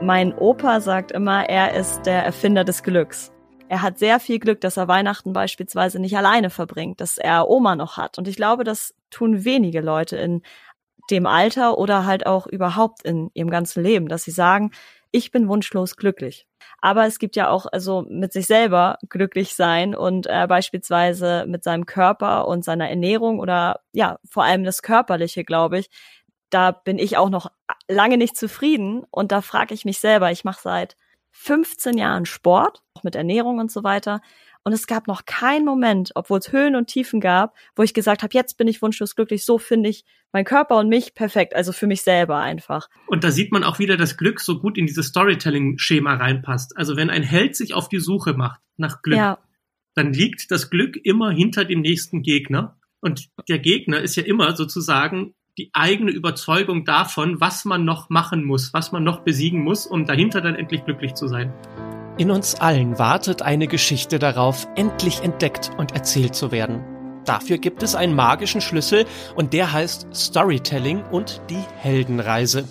Mein Opa sagt immer, er ist der Erfinder des Glücks. Er hat sehr viel Glück, dass er Weihnachten beispielsweise nicht alleine verbringt, dass er Oma noch hat. Und ich glaube, das tun wenige Leute in dem Alter oder halt auch überhaupt in ihrem ganzen Leben, dass sie sagen, ich bin wunschlos glücklich. Aber es gibt ja auch also mit sich selber glücklich sein und äh, beispielsweise mit seinem Körper und seiner Ernährung oder ja, vor allem das Körperliche, glaube ich. Da bin ich auch noch lange nicht zufrieden und da frage ich mich selber, ich mache seit 15 Jahren Sport, auch mit Ernährung und so weiter. Und es gab noch keinen Moment, obwohl es Höhen und Tiefen gab, wo ich gesagt habe, jetzt bin ich wunschlos glücklich, so finde ich mein Körper und mich perfekt, also für mich selber einfach. Und da sieht man auch wieder, dass Glück so gut in dieses Storytelling-Schema reinpasst. Also wenn ein Held sich auf die Suche macht nach Glück, ja. dann liegt das Glück immer hinter dem nächsten Gegner. Und der Gegner ist ja immer sozusagen die eigene Überzeugung davon, was man noch machen muss, was man noch besiegen muss, um dahinter dann endlich glücklich zu sein. In uns allen wartet eine Geschichte darauf, endlich entdeckt und erzählt zu werden. Dafür gibt es einen magischen Schlüssel und der heißt Storytelling und die Heldenreise.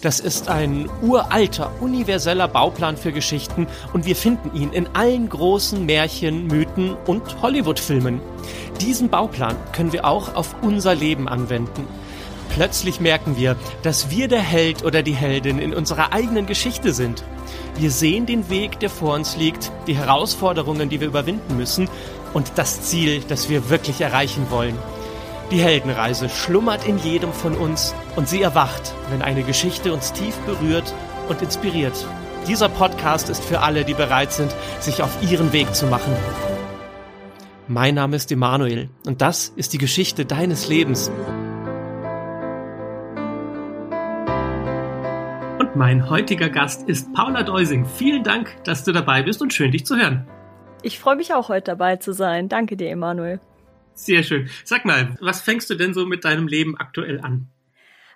Das ist ein uralter, universeller Bauplan für Geschichten und wir finden ihn in allen großen Märchen, Mythen und Hollywood-Filmen. Diesen Bauplan können wir auch auf unser Leben anwenden. Plötzlich merken wir, dass wir der Held oder die Heldin in unserer eigenen Geschichte sind. Wir sehen den Weg, der vor uns liegt, die Herausforderungen, die wir überwinden müssen und das Ziel, das wir wirklich erreichen wollen. Die Heldenreise schlummert in jedem von uns und sie erwacht, wenn eine Geschichte uns tief berührt und inspiriert. Dieser Podcast ist für alle, die bereit sind, sich auf ihren Weg zu machen. Mein Name ist Emanuel und das ist die Geschichte deines Lebens. Mein heutiger Gast ist Paula Deusing. Vielen Dank, dass du dabei bist und schön, dich zu hören. Ich freue mich auch, heute dabei zu sein. Danke dir, Emanuel. Sehr schön. Sag mal, was fängst du denn so mit deinem Leben aktuell an?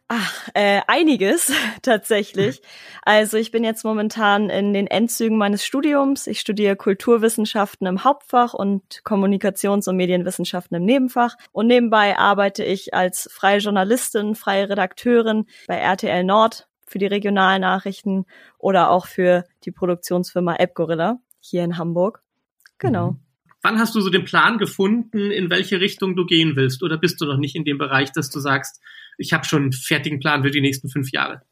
Ach, äh, einiges tatsächlich. Also ich bin jetzt momentan in den Endzügen meines Studiums. Ich studiere Kulturwissenschaften im Hauptfach und Kommunikations- und Medienwissenschaften im Nebenfach. Und nebenbei arbeite ich als freie Journalistin, freie Redakteurin bei RTL Nord für die Regionalnachrichten oder auch für die Produktionsfirma AppGorilla hier in Hamburg. Genau. Mhm. Wann hast du so den Plan gefunden, in welche Richtung du gehen willst? Oder bist du noch nicht in dem Bereich, dass du sagst, ich habe schon einen fertigen Plan für die nächsten fünf Jahre?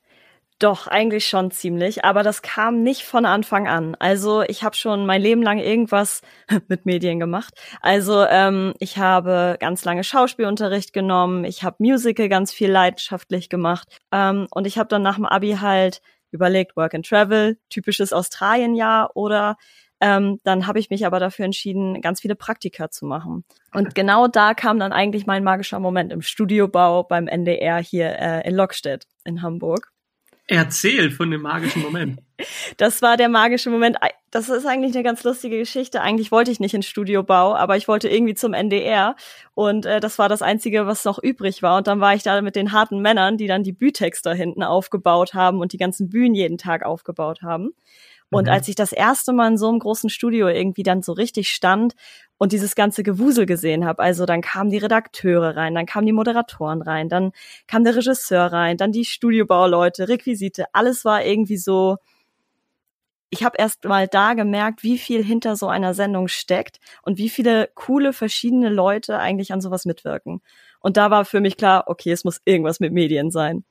Doch, eigentlich schon ziemlich, aber das kam nicht von Anfang an. Also ich habe schon mein Leben lang irgendwas mit Medien gemacht. Also ähm, ich habe ganz lange Schauspielunterricht genommen, ich habe Musical ganz viel leidenschaftlich gemacht ähm, und ich habe dann nach dem Abi halt überlegt, Work and Travel, typisches Australienjahr oder ähm, dann habe ich mich aber dafür entschieden, ganz viele Praktika zu machen. Und genau da kam dann eigentlich mein magischer Moment im Studiobau beim NDR hier äh, in Lockstedt in Hamburg. Erzähl von dem magischen Moment. Das war der magische Moment. Das ist eigentlich eine ganz lustige Geschichte. Eigentlich wollte ich nicht ins Studiobau, aber ich wollte irgendwie zum NDR. Und äh, das war das Einzige, was noch übrig war. Und dann war ich da mit den harten Männern, die dann die Bütex da hinten aufgebaut haben und die ganzen Bühnen jeden Tag aufgebaut haben. Und mhm. als ich das erste Mal in so einem großen Studio irgendwie dann so richtig stand und dieses ganze Gewusel gesehen habe, also dann kamen die Redakteure rein, dann kamen die Moderatoren rein, dann kam der Regisseur rein, dann die Studiobauleute, Requisite, alles war irgendwie so, ich habe erst mal da gemerkt, wie viel hinter so einer Sendung steckt und wie viele coole verschiedene Leute eigentlich an sowas mitwirken. Und da war für mich klar, okay, es muss irgendwas mit Medien sein.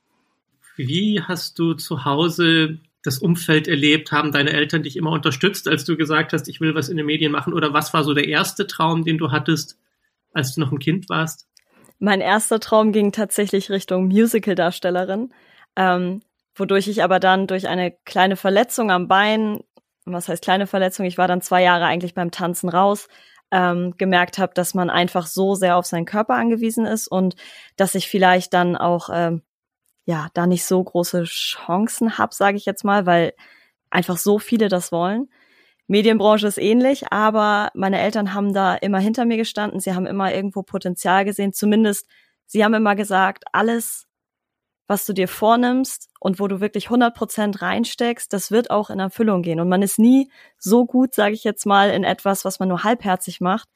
Wie hast du zu Hause das Umfeld erlebt? Haben deine Eltern dich immer unterstützt, als du gesagt hast, ich will was in den Medien machen? Oder was war so der erste Traum, den du hattest, als du noch ein Kind warst? Mein erster Traum ging tatsächlich Richtung Musical-Darstellerin, ähm, wodurch ich aber dann durch eine kleine Verletzung am Bein, was heißt kleine Verletzung, ich war dann zwei Jahre eigentlich beim Tanzen raus, ähm, gemerkt habe, dass man einfach so sehr auf seinen Körper angewiesen ist und dass ich vielleicht dann auch ähm, ja, da nicht so große Chancen habe, sage ich jetzt mal, weil einfach so viele das wollen. Medienbranche ist ähnlich, aber meine Eltern haben da immer hinter mir gestanden. Sie haben immer irgendwo Potenzial gesehen. Zumindest, sie haben immer gesagt, alles, was du dir vornimmst und wo du wirklich 100 Prozent reinsteckst, das wird auch in Erfüllung gehen. Und man ist nie so gut, sage ich jetzt mal, in etwas, was man nur halbherzig macht.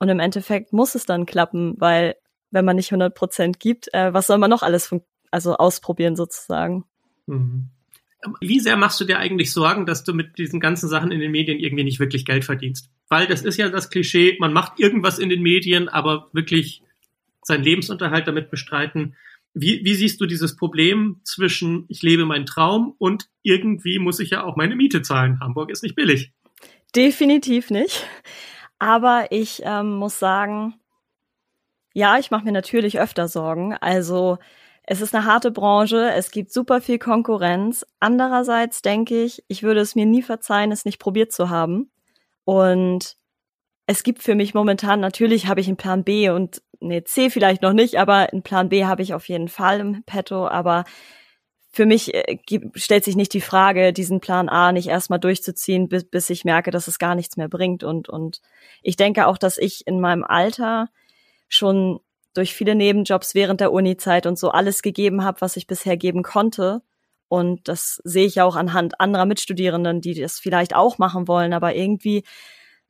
Und im Endeffekt muss es dann klappen, weil wenn man nicht 100 Prozent gibt, äh, was soll man noch alles also ausprobieren sozusagen. Mhm. Wie sehr machst du dir eigentlich Sorgen, dass du mit diesen ganzen Sachen in den Medien irgendwie nicht wirklich Geld verdienst? Weil das ist ja das Klischee, man macht irgendwas in den Medien, aber wirklich seinen Lebensunterhalt damit bestreiten. Wie, wie siehst du dieses Problem zwischen ich lebe meinen Traum und irgendwie muss ich ja auch meine Miete zahlen? Hamburg ist nicht billig. Definitiv nicht. Aber ich ähm, muss sagen, ja, ich mache mir natürlich öfter Sorgen. Also es ist eine harte Branche, es gibt super viel Konkurrenz. Andererseits denke ich, ich würde es mir nie verzeihen, es nicht probiert zu haben. Und es gibt für mich momentan, natürlich habe ich einen Plan B und nee, C vielleicht noch nicht, aber einen Plan B habe ich auf jeden Fall im Petto. Aber für mich äh, stellt sich nicht die Frage, diesen Plan A nicht erstmal durchzuziehen, bis, bis ich merke, dass es gar nichts mehr bringt. Und, und ich denke auch, dass ich in meinem Alter schon durch viele Nebenjobs während der Uni-Zeit und so alles gegeben habe, was ich bisher geben konnte. Und das sehe ich auch anhand anderer Mitstudierenden, die das vielleicht auch machen wollen, aber irgendwie,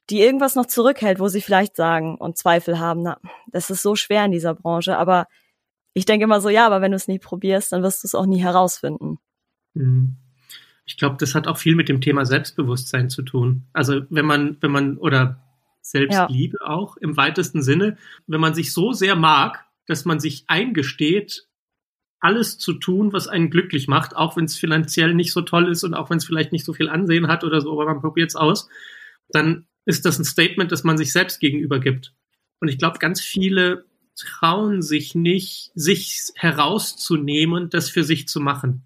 die irgendwas noch zurückhält, wo sie vielleicht sagen und Zweifel haben, na, das ist so schwer in dieser Branche. Aber ich denke immer so, ja, aber wenn du es nie probierst, dann wirst du es auch nie herausfinden. Mhm. Ich glaube, das hat auch viel mit dem Thema Selbstbewusstsein zu tun. Also wenn man, wenn man, oder Selbstliebe ja. auch im weitesten Sinne, wenn man sich so sehr mag, dass man sich eingesteht, alles zu tun, was einen glücklich macht, auch wenn es finanziell nicht so toll ist und auch wenn es vielleicht nicht so viel Ansehen hat oder so, aber man probiert es aus, dann ist das ein Statement, das man sich selbst gegenüber gibt. Und ich glaube, ganz viele trauen sich nicht, sich herauszunehmen, das für sich zu machen.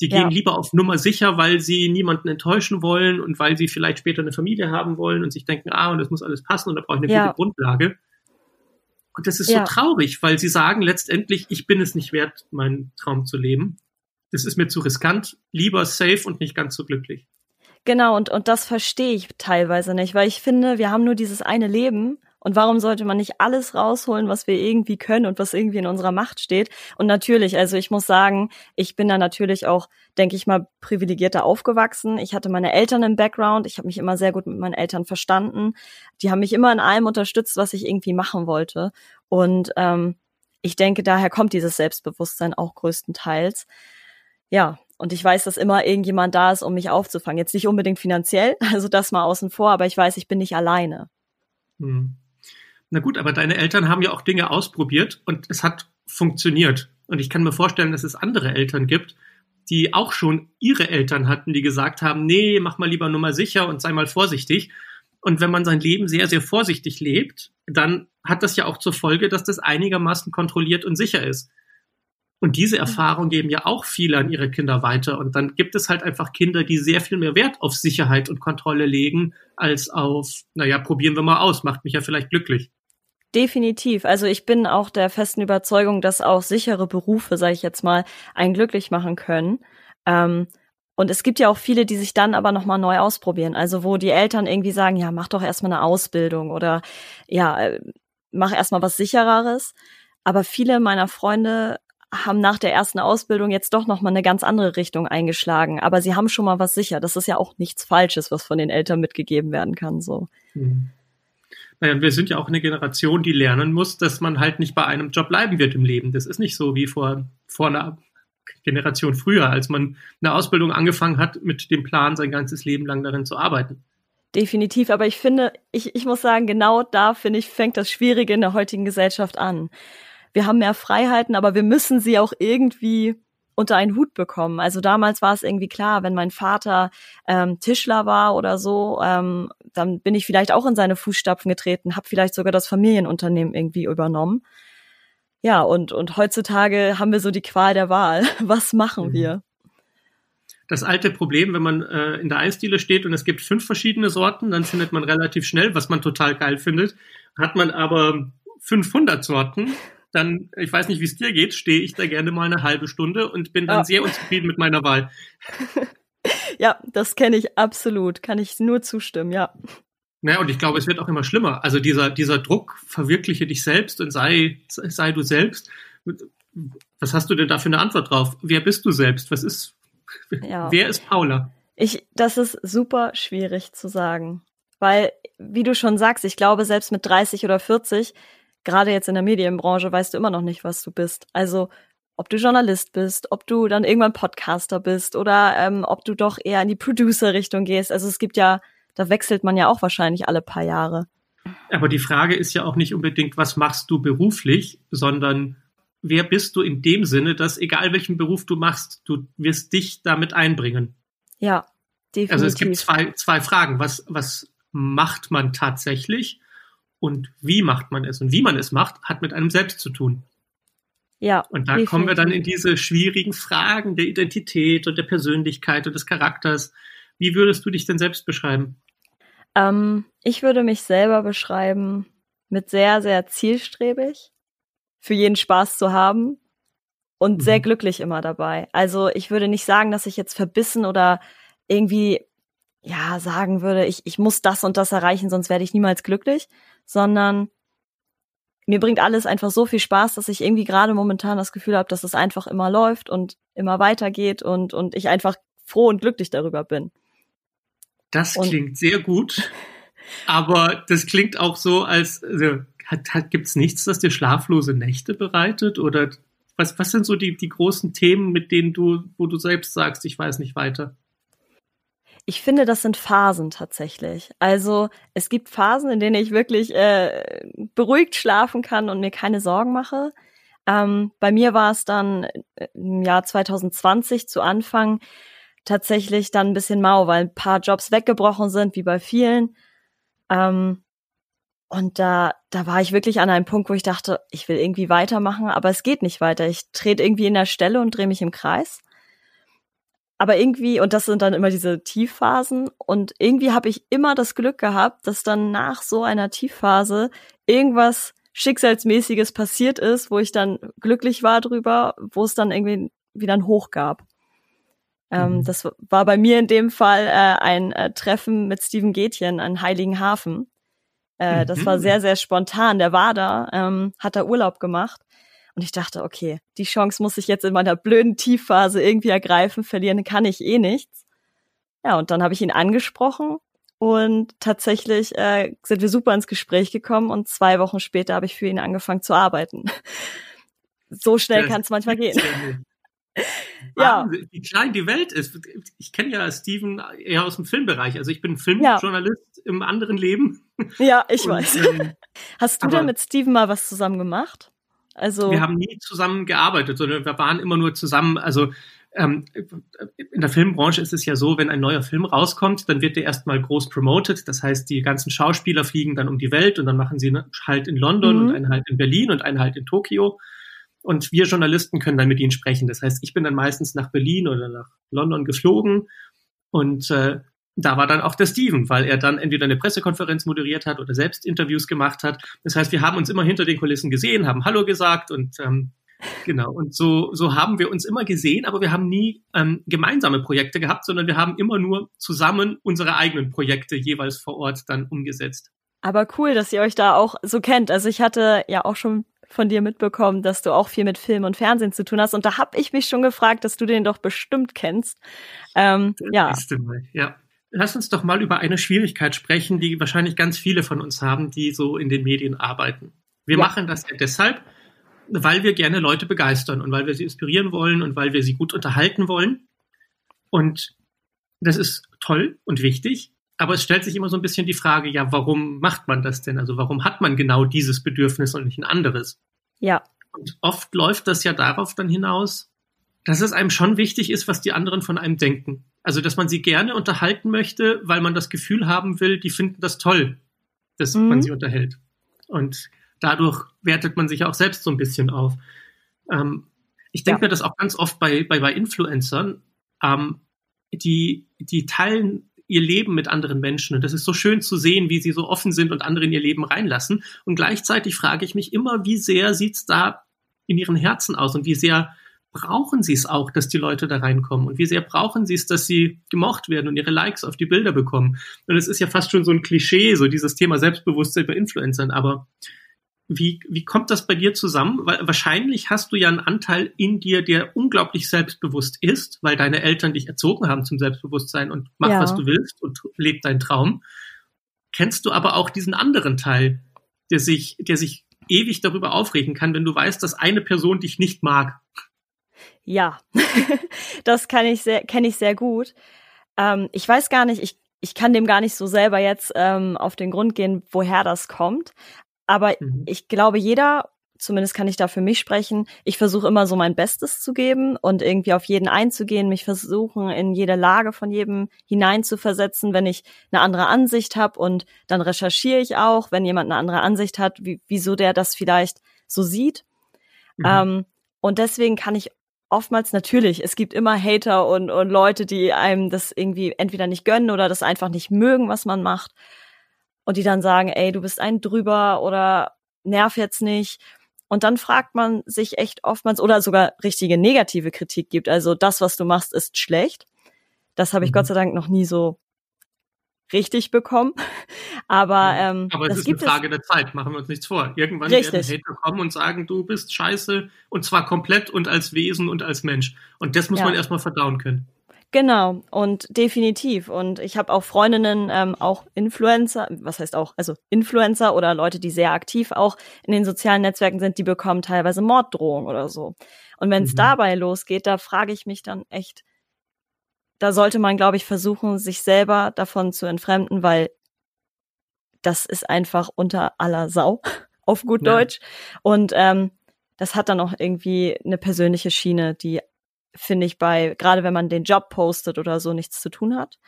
Die gehen ja. lieber auf Nummer sicher, weil sie niemanden enttäuschen wollen und weil sie vielleicht später eine Familie haben wollen und sich denken, ah, und das muss alles passen und da brauche ich eine ja. gute Grundlage. Und das ist ja. so traurig, weil sie sagen letztendlich, ich bin es nicht wert, meinen Traum zu leben. Das ist mir zu riskant, lieber safe und nicht ganz so glücklich. Genau, und, und das verstehe ich teilweise nicht, weil ich finde, wir haben nur dieses eine Leben und warum sollte man nicht alles rausholen, was wir irgendwie können und was irgendwie in unserer Macht steht? Und natürlich, also ich muss sagen, ich bin da natürlich auch, denke ich mal, privilegierter aufgewachsen. Ich hatte meine Eltern im Background. Ich habe mich immer sehr gut mit meinen Eltern verstanden. Die haben mich immer in allem unterstützt, was ich irgendwie machen wollte. Und ähm, ich denke, daher kommt dieses Selbstbewusstsein auch größtenteils. Ja, und ich weiß, dass immer irgendjemand da ist, um mich aufzufangen. Jetzt nicht unbedingt finanziell, also das mal außen vor, aber ich weiß, ich bin nicht alleine. Hm. Na gut, aber deine Eltern haben ja auch Dinge ausprobiert und es hat funktioniert. Und ich kann mir vorstellen, dass es andere Eltern gibt, die auch schon ihre Eltern hatten, die gesagt haben, nee, mach mal lieber nur mal sicher und sei mal vorsichtig. Und wenn man sein Leben sehr, sehr vorsichtig lebt, dann hat das ja auch zur Folge, dass das einigermaßen kontrolliert und sicher ist. Und diese Erfahrung geben ja auch viele an ihre Kinder weiter. Und dann gibt es halt einfach Kinder, die sehr viel mehr Wert auf Sicherheit und Kontrolle legen, als auf, naja, probieren wir mal aus, macht mich ja vielleicht glücklich. Definitiv. Also ich bin auch der festen Überzeugung, dass auch sichere Berufe, sage ich jetzt mal, einen glücklich machen können. Ähm, und es gibt ja auch viele, die sich dann aber nochmal neu ausprobieren. Also wo die Eltern irgendwie sagen, ja, mach doch erstmal eine Ausbildung oder ja, äh, mach erstmal was sichereres. Aber viele meiner Freunde haben nach der ersten Ausbildung jetzt doch nochmal eine ganz andere Richtung eingeschlagen. Aber sie haben schon mal was sicher. Das ist ja auch nichts Falsches, was von den Eltern mitgegeben werden kann. So. Mhm. Naja, wir sind ja auch eine Generation, die lernen muss, dass man halt nicht bei einem Job bleiben wird im Leben. Das ist nicht so wie vor, vor einer Generation früher, als man eine Ausbildung angefangen hat mit dem Plan, sein ganzes Leben lang darin zu arbeiten. Definitiv, aber ich finde, ich, ich muss sagen, genau da finde ich, fängt das Schwierige in der heutigen Gesellschaft an. Wir haben mehr Freiheiten, aber wir müssen sie auch irgendwie unter einen Hut bekommen. Also damals war es irgendwie klar, wenn mein Vater ähm, Tischler war oder so, ähm, dann bin ich vielleicht auch in seine Fußstapfen getreten, habe vielleicht sogar das Familienunternehmen irgendwie übernommen. Ja, und, und heutzutage haben wir so die Qual der Wahl. Was machen mhm. wir? Das alte Problem, wenn man äh, in der Eisdiele steht und es gibt fünf verschiedene Sorten, dann findet man relativ schnell, was man total geil findet. Hat man aber 500 Sorten, dann, ich weiß nicht, wie es dir geht, stehe ich da gerne mal eine halbe Stunde und bin dann ja. sehr unzufrieden mit meiner Wahl. ja, das kenne ich absolut. Kann ich nur zustimmen, ja. Naja, und ich glaube, es wird auch immer schlimmer. Also dieser, dieser Druck, verwirkliche dich selbst und sei, sei du selbst. Was hast du denn da für eine Antwort drauf? Wer bist du selbst? Was ist, ja. wer ist Paula? Ich, das ist super schwierig zu sagen. Weil, wie du schon sagst, ich glaube, selbst mit 30 oder 40 gerade jetzt in der Medienbranche weißt du immer noch nicht, was du bist. Also ob du Journalist bist, ob du dann irgendwann Podcaster bist oder ähm, ob du doch eher in die Producer-Richtung gehst. Also es gibt ja, da wechselt man ja auch wahrscheinlich alle paar Jahre. Aber die Frage ist ja auch nicht unbedingt, was machst du beruflich, sondern wer bist du in dem Sinne, dass egal welchen Beruf du machst, du wirst dich damit einbringen. Ja, definitiv. Also es gibt zwei, zwei Fragen. Was, was macht man tatsächlich und wie macht man es? Und wie man es macht, hat mit einem selbst zu tun. Ja. Und da definitiv. kommen wir dann in diese schwierigen Fragen der Identität und der Persönlichkeit und des Charakters. Wie würdest du dich denn selbst beschreiben? Ähm, ich würde mich selber beschreiben mit sehr, sehr zielstrebig, für jeden Spaß zu haben und mhm. sehr glücklich immer dabei. Also ich würde nicht sagen, dass ich jetzt verbissen oder irgendwie ja sagen würde, ich, ich muss das und das erreichen, sonst werde ich niemals glücklich, sondern mir bringt alles einfach so viel Spaß, dass ich irgendwie gerade momentan das Gefühl habe, dass es einfach immer läuft und immer weitergeht und, und ich einfach froh und glücklich darüber bin. Das und klingt sehr gut, aber das klingt auch so, als also, hat, hat, gibt's nichts, das dir schlaflose Nächte bereitet oder was, was sind so die, die großen Themen, mit denen du, wo du selbst sagst, ich weiß nicht weiter? Ich finde, das sind Phasen tatsächlich. Also es gibt Phasen, in denen ich wirklich äh, beruhigt schlafen kann und mir keine Sorgen mache. Ähm, bei mir war es dann äh, im Jahr 2020 zu Anfang tatsächlich dann ein bisschen mau, weil ein paar Jobs weggebrochen sind, wie bei vielen. Ähm, und da, da war ich wirklich an einem Punkt, wo ich dachte, ich will irgendwie weitermachen, aber es geht nicht weiter. Ich trete irgendwie in der Stelle und drehe mich im Kreis aber irgendwie, und das sind dann immer diese Tiefphasen, und irgendwie habe ich immer das Glück gehabt, dass dann nach so einer Tiefphase irgendwas Schicksalsmäßiges passiert ist, wo ich dann glücklich war drüber, wo es dann irgendwie wieder ein Hoch gab. Ähm, mhm. das war bei mir in dem Fall äh, ein äh, Treffen mit Steven Gätjen an Heiligenhafen. Äh, mhm. Das war mhm. sehr, sehr spontan. Der war da, ähm, hat da Urlaub gemacht und ich dachte, okay, die Chance muss ich jetzt in meiner blöden Tiefphase irgendwie ergreifen, verlieren kann ich eh nichts. Ja, und dann habe ich ihn angesprochen und tatsächlich äh, sind wir super ins Gespräch gekommen und zwei Wochen später habe ich für ihn angefangen zu arbeiten. so schnell kann es manchmal gehen. ja. Wie klein die Welt ist. Ich kenne ja Steven eher aus dem Filmbereich. Also ich bin Filmjournalist ja. im anderen Leben. Ja, ich und, weiß. Ähm, Hast du denn mit Steven mal was zusammen gemacht? Also wir haben nie zusammen gearbeitet, sondern wir waren immer nur zusammen. Also ähm, in der Filmbranche ist es ja so, wenn ein neuer Film rauskommt, dann wird der erstmal groß promoted. Das heißt, die ganzen Schauspieler fliegen dann um die Welt und dann machen sie einen Halt in London mhm. und einen Halt in Berlin und einen Halt in Tokio. Und wir Journalisten können dann mit ihnen sprechen. Das heißt, ich bin dann meistens nach Berlin oder nach London geflogen und äh, da war dann auch der Steven, weil er dann entweder eine Pressekonferenz moderiert hat oder selbst Interviews gemacht hat. Das heißt, wir haben uns immer hinter den Kulissen gesehen, haben Hallo gesagt und ähm, genau. Und so, so haben wir uns immer gesehen, aber wir haben nie ähm, gemeinsame Projekte gehabt, sondern wir haben immer nur zusammen unsere eigenen Projekte jeweils vor Ort dann umgesetzt. Aber cool, dass ihr euch da auch so kennt. Also ich hatte ja auch schon von dir mitbekommen, dass du auch viel mit Film und Fernsehen zu tun hast. Und da habe ich mich schon gefragt, dass du den doch bestimmt kennst. Ähm, ja. ja lass uns doch mal über eine Schwierigkeit sprechen, die wahrscheinlich ganz viele von uns haben, die so in den Medien arbeiten. Wir ja. machen das ja deshalb, weil wir gerne Leute begeistern und weil wir sie inspirieren wollen und weil wir sie gut unterhalten wollen. Und das ist toll und wichtig. Aber es stellt sich immer so ein bisschen die Frage, ja, warum macht man das denn? Also warum hat man genau dieses Bedürfnis und nicht ein anderes? Ja. Und oft läuft das ja darauf dann hinaus, dass es einem schon wichtig ist, was die anderen von einem denken. Also, dass man sie gerne unterhalten möchte, weil man das Gefühl haben will, die finden das toll, dass mhm. man sie unterhält. Und dadurch wertet man sich auch selbst so ein bisschen auf. Ähm, ich denke ja. mir das auch ganz oft bei, bei, bei Influencern, ähm, die, die teilen ihr Leben mit anderen Menschen. Und das ist so schön zu sehen, wie sie so offen sind und andere in ihr Leben reinlassen. Und gleichzeitig frage ich mich immer, wie sehr sieht's da in ihren Herzen aus und wie sehr brauchen sie es auch, dass die Leute da reinkommen? Und wie sehr brauchen sie es, dass sie gemocht werden und ihre Likes auf die Bilder bekommen? Und es ist ja fast schon so ein Klischee, so dieses Thema Selbstbewusstsein bei Influencern. Aber wie, wie kommt das bei dir zusammen? Weil wahrscheinlich hast du ja einen Anteil in dir, der unglaublich selbstbewusst ist, weil deine Eltern dich erzogen haben zum Selbstbewusstsein und mach, ja. was du willst und leb deinen Traum. Kennst du aber auch diesen anderen Teil, der sich, der sich ewig darüber aufregen kann, wenn du weißt, dass eine Person dich nicht mag Ja, das kann ich sehr, kenne ich sehr gut. Ähm, ich weiß gar nicht, ich, ich kann dem gar nicht so selber jetzt ähm, auf den Grund gehen, woher das kommt. Aber mhm. ich glaube, jeder zumindest kann ich da für mich sprechen, ich versuche immer so mein Bestes zu geben und irgendwie auf jeden einzugehen, mich versuchen, in jede Lage von jedem hineinzuversetzen, wenn ich eine andere Ansicht habe und dann recherchiere ich auch, wenn jemand eine andere Ansicht hat, wie, wieso der das vielleicht so sieht. Mhm. Ähm, und deswegen kann ich oftmals natürlich, es gibt immer Hater und, und Leute, die einem das irgendwie entweder nicht gönnen oder das einfach nicht mögen, was man macht. Und die dann sagen, ey, du bist ein drüber oder nerv jetzt nicht. Und dann fragt man sich echt oftmals, oder sogar richtige negative Kritik gibt. Also das, was du machst, ist schlecht. Das habe ich mhm. Gott sei Dank noch nie so richtig bekommen. Aber, ähm, Aber es ist eine Frage der Zeit, machen wir uns nichts vor. Irgendwann richtig. werden Hater kommen und sagen, du bist scheiße und zwar komplett und als Wesen und als Mensch. Und das muss ja. man erstmal verdauen können. Genau, und definitiv. Und ich habe auch Freundinnen, ähm, auch Influencer, was heißt auch, also Influencer oder Leute, die sehr aktiv auch in den sozialen Netzwerken sind, die bekommen teilweise Morddrohungen oder so. Und wenn es mhm. dabei losgeht, da frage ich mich dann echt, da sollte man, glaube ich, versuchen, sich selber davon zu entfremden, weil das ist einfach unter aller Sau, auf gut ja. Deutsch. Und ähm, das hat dann auch irgendwie eine persönliche Schiene, die finde ich bei, gerade wenn man den Job postet oder so, nichts zu tun hat.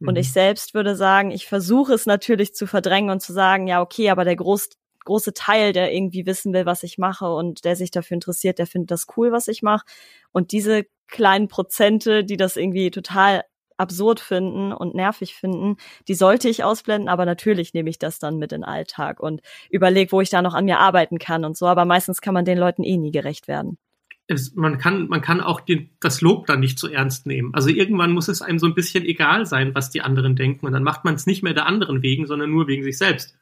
Und mhm. ich selbst würde sagen, ich versuche es natürlich zu verdrängen und zu sagen, ja, okay, aber der groß, große Teil, der irgendwie wissen will, was ich mache und der sich dafür interessiert, der findet das cool, was ich mache. Und diese kleinen Prozente, die das irgendwie total absurd finden und nervig finden, die sollte ich ausblenden, aber natürlich nehme ich das dann mit in den Alltag und überlege, wo ich da noch an mir arbeiten kann und so, aber meistens kann man den Leuten eh nie gerecht werden es, man kann, man kann auch den, das Lob dann nicht zu ernst nehmen. Also irgendwann muss es einem so ein bisschen egal sein, was die anderen denken. Und dann macht man es nicht mehr der anderen wegen, sondern nur wegen sich selbst.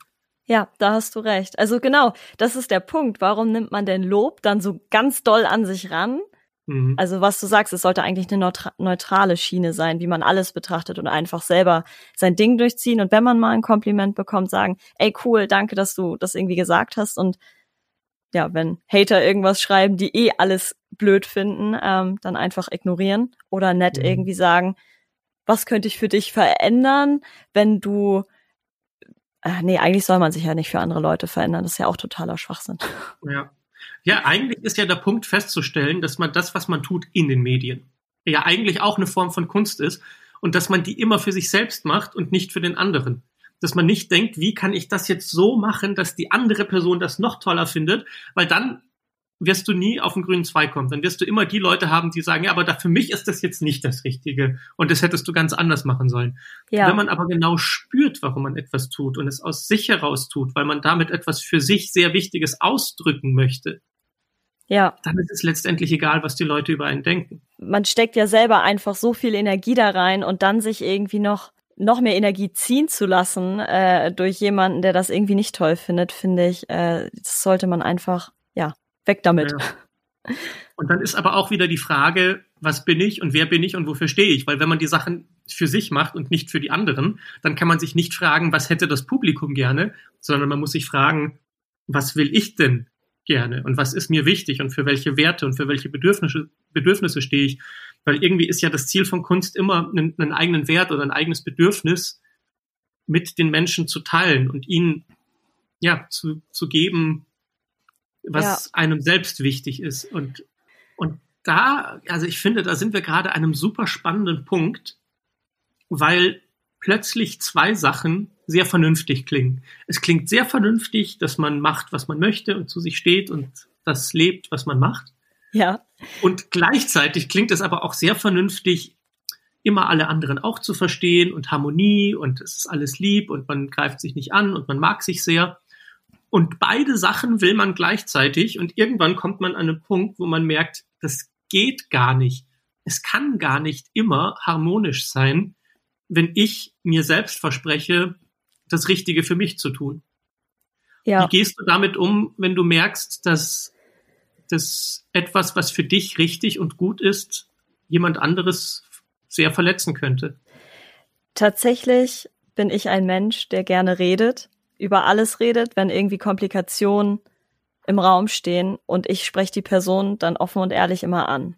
Ja, da hast du recht. Also genau, das ist der Punkt. Warum nimmt man denn Lob dann so ganz doll an sich ran? Mhm. Also was du sagst, es sollte eigentlich eine neutrale Schiene sein, wie man alles betrachtet und einfach selber sein Ding durchziehen. Und wenn man mal ein Kompliment bekommt, sagen, ey cool, danke, dass du das irgendwie gesagt hast und ja, wenn Hater irgendwas schreiben, die eh alles blöd finden, ähm, dann einfach ignorieren oder nett mhm. irgendwie sagen, was könnte ich für dich verändern, wenn du äh, nee, eigentlich soll man sich ja nicht für andere Leute verändern, das ist ja auch totaler Schwachsinn. Ja. Ja, eigentlich ist ja der Punkt festzustellen, dass man das, was man tut in den Medien, ja eigentlich auch eine Form von Kunst ist und dass man die immer für sich selbst macht und nicht für den anderen dass man nicht denkt, wie kann ich das jetzt so machen, dass die andere Person das noch toller findet, weil dann wirst du nie auf den grünen Zweig kommen. Dann wirst du immer die Leute haben, die sagen, ja, aber da, für mich ist das jetzt nicht das Richtige und das hättest du ganz anders machen sollen. Ja. Wenn man aber genau spürt, warum man etwas tut und es aus sich heraus tut, weil man damit etwas für sich sehr Wichtiges ausdrücken möchte, ja. Dann ist es letztendlich egal, was die Leute über einen denken. Man steckt ja selber einfach so viel Energie da rein und dann sich irgendwie noch noch mehr Energie ziehen zu lassen äh, durch jemanden, der das irgendwie nicht toll findet, finde ich, äh, das sollte man einfach, ja, weg damit. Ja. Und dann ist aber auch wieder die Frage, was bin ich und wer bin ich und wofür stehe ich? Weil wenn man die Sachen für sich macht und nicht für die anderen, dann kann man sich nicht fragen, was hätte das Publikum gerne, sondern man muss sich fragen, was will ich denn gerne und was ist mir wichtig und für welche Werte und für welche Bedürfnisse, Bedürfnisse stehe ich. Weil irgendwie ist ja das Ziel von Kunst immer, einen, einen eigenen Wert oder ein eigenes Bedürfnis mit den Menschen zu teilen und ihnen ja zu, zu geben, was ja. einem selbst wichtig ist. Und, und da, also ich finde, da sind wir gerade an einem super spannenden Punkt, weil plötzlich zwei Sachen sehr vernünftig klingen. Es klingt sehr vernünftig, dass man macht, was man möchte und zu sich steht und das lebt, was man macht. Ja. Und gleichzeitig klingt es aber auch sehr vernünftig, immer alle anderen auch zu verstehen und Harmonie und es ist alles lieb und man greift sich nicht an und man mag sich sehr. Und beide Sachen will man gleichzeitig und irgendwann kommt man an einen Punkt, wo man merkt, das geht gar nicht. Es kann gar nicht immer harmonisch sein, wenn ich mir selbst verspreche, das Richtige für mich zu tun. Ja. Wie gehst du damit um, wenn du merkst, dass dass etwas, was für dich richtig und gut ist, jemand anderes sehr verletzen könnte? Tatsächlich bin ich ein Mensch, der gerne redet, über alles redet, wenn irgendwie Komplikationen im Raum stehen und ich spreche die Person dann offen und ehrlich immer an.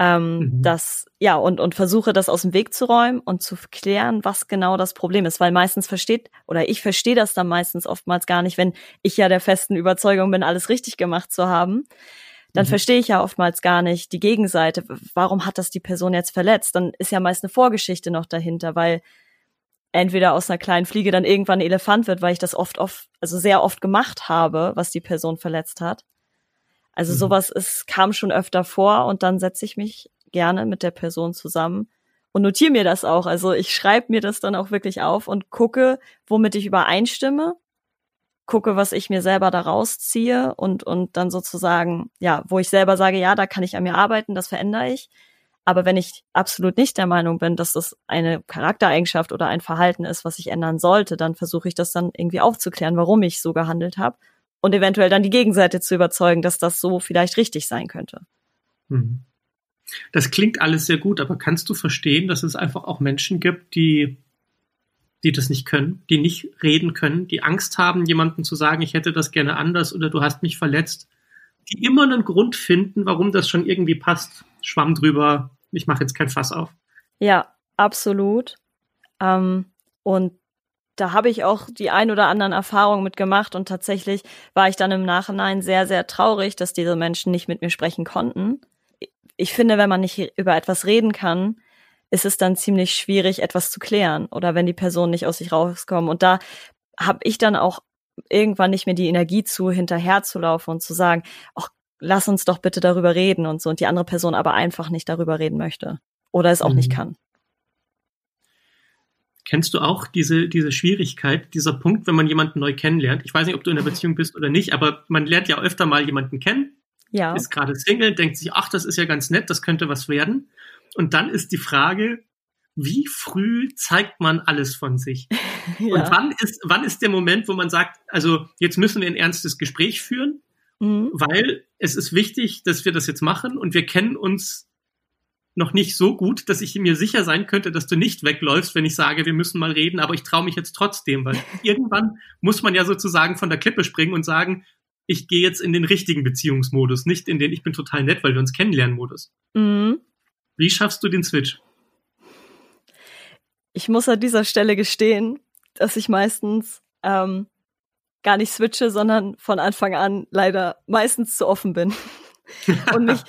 Ähm, mhm. Das, ja, und, und versuche das aus dem Weg zu räumen und zu klären, was genau das Problem ist, weil meistens versteht, oder ich verstehe das dann meistens oftmals gar nicht, wenn ich ja der festen Überzeugung bin, alles richtig gemacht zu haben. Dann mhm. verstehe ich ja oftmals gar nicht die Gegenseite. Warum hat das die Person jetzt verletzt? Dann ist ja meist eine Vorgeschichte noch dahinter, weil entweder aus einer kleinen Fliege dann irgendwann ein Elefant wird, weil ich das oft, oft, also sehr oft gemacht habe, was die Person verletzt hat. Also mhm. sowas ist, kam schon öfter vor und dann setze ich mich gerne mit der Person zusammen und notiere mir das auch. Also ich schreibe mir das dann auch wirklich auf und gucke, womit ich übereinstimme, gucke, was ich mir selber daraus ziehe und, und dann sozusagen, ja, wo ich selber sage, ja, da kann ich an mir arbeiten, das verändere ich. Aber wenn ich absolut nicht der Meinung bin, dass das eine Charaktereigenschaft oder ein Verhalten ist, was ich ändern sollte, dann versuche ich das dann irgendwie aufzuklären, warum ich so gehandelt habe und eventuell dann die Gegenseite zu überzeugen, dass das so vielleicht richtig sein könnte. Mhm. Das klingt alles sehr gut, aber kannst du verstehen, dass es einfach auch Menschen gibt, die, die das nicht können, die nicht reden können, die Angst haben, jemandem zu sagen, ich hätte das gerne anders oder du hast mich verletzt, die immer einen Grund finden, warum das schon irgendwie passt. Schwamm drüber, ich mache jetzt kein Fass auf. Ja, absolut. Ähm, und da habe ich auch die ein oder anderen Erfahrungen mitgemacht und tatsächlich war ich dann im Nachhinein sehr, sehr traurig, dass diese Menschen nicht mit mir sprechen konnten. Ich finde, wenn man nicht über etwas reden kann, ist es dann ziemlich schwierig, etwas zu klären oder wenn die Personen nicht aus sich rauskommen. Und da habe ich dann auch irgendwann nicht mehr die Energie zu, hinterher zu laufen und zu sagen, ach, lass uns doch bitte darüber reden und so und die andere Person aber einfach nicht darüber reden möchte oder es auch mhm. nicht kann. Kennst du auch diese, diese Schwierigkeit, dieser Punkt, wenn man jemanden neu kennenlernt? Ich weiß nicht, ob du in einer Beziehung bist oder nicht, aber man lernt ja öfter mal jemanden kennen, ja. ist gerade Single, denkt sich, ach, das ist ja ganz nett, das könnte was werden. Und dann ist die Frage, wie früh zeigt man alles von sich? ja. Und wann ist, wann ist der Moment, wo man sagt, also jetzt müssen wir ein ernstes Gespräch führen, mhm. weil es ist wichtig, dass wir das jetzt machen und wir kennen uns noch nicht so gut, dass ich mir sicher sein könnte, dass du nicht wegläufst, wenn ich sage, wir müssen mal reden, aber ich traue mich jetzt trotzdem, weil irgendwann muss man ja sozusagen von der Klippe springen und sagen, ich gehe jetzt in den richtigen Beziehungsmodus, nicht in den ich bin total nett, weil wir uns kennenlernen Modus. Mhm. Wie schaffst du den Switch? Ich muss an dieser Stelle gestehen, dass ich meistens ähm, gar nicht switche, sondern von Anfang an leider meistens zu offen bin und mich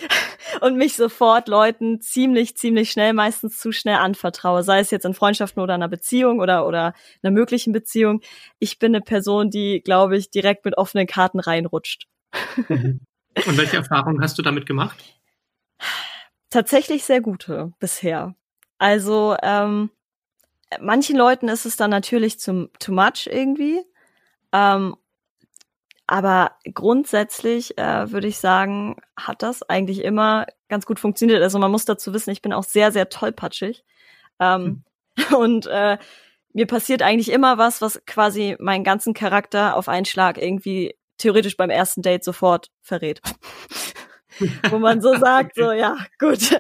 und mich sofort Leuten ziemlich ziemlich schnell meistens zu schnell anvertraue, sei es jetzt in Freundschaften oder einer Beziehung oder oder einer möglichen Beziehung. Ich bin eine Person, die glaube ich direkt mit offenen Karten reinrutscht. Mhm. Und welche Erfahrungen hast du damit gemacht? Tatsächlich sehr gute bisher. Also ähm, manchen Leuten ist es dann natürlich zum too much irgendwie. Ähm, aber grundsätzlich äh, würde ich sagen, hat das eigentlich immer ganz gut funktioniert. Also man muss dazu wissen, ich bin auch sehr, sehr tollpatschig. Ähm, mhm. Und äh, mir passiert eigentlich immer was, was quasi meinen ganzen Charakter auf einen Schlag irgendwie theoretisch beim ersten Date sofort verrät. Wo man so sagt, so ja, gut,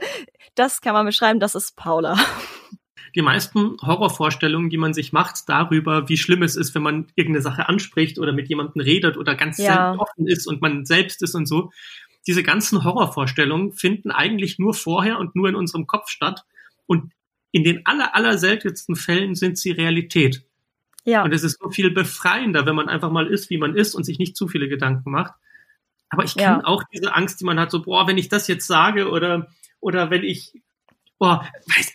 das kann man beschreiben, das ist Paula die meisten Horrorvorstellungen, die man sich macht darüber, wie schlimm es ist, wenn man irgendeine Sache anspricht oder mit jemandem redet oder ganz ja. offen ist und man selbst ist und so, diese ganzen Horrorvorstellungen finden eigentlich nur vorher und nur in unserem Kopf statt und in den aller, aller seltensten Fällen sind sie Realität. Ja. Und es ist so viel befreiender, wenn man einfach mal ist, wie man ist und sich nicht zu viele Gedanken macht. Aber ich kenne ja. auch diese Angst, die man hat, so, boah, wenn ich das jetzt sage oder, oder wenn ich, boah, weiß,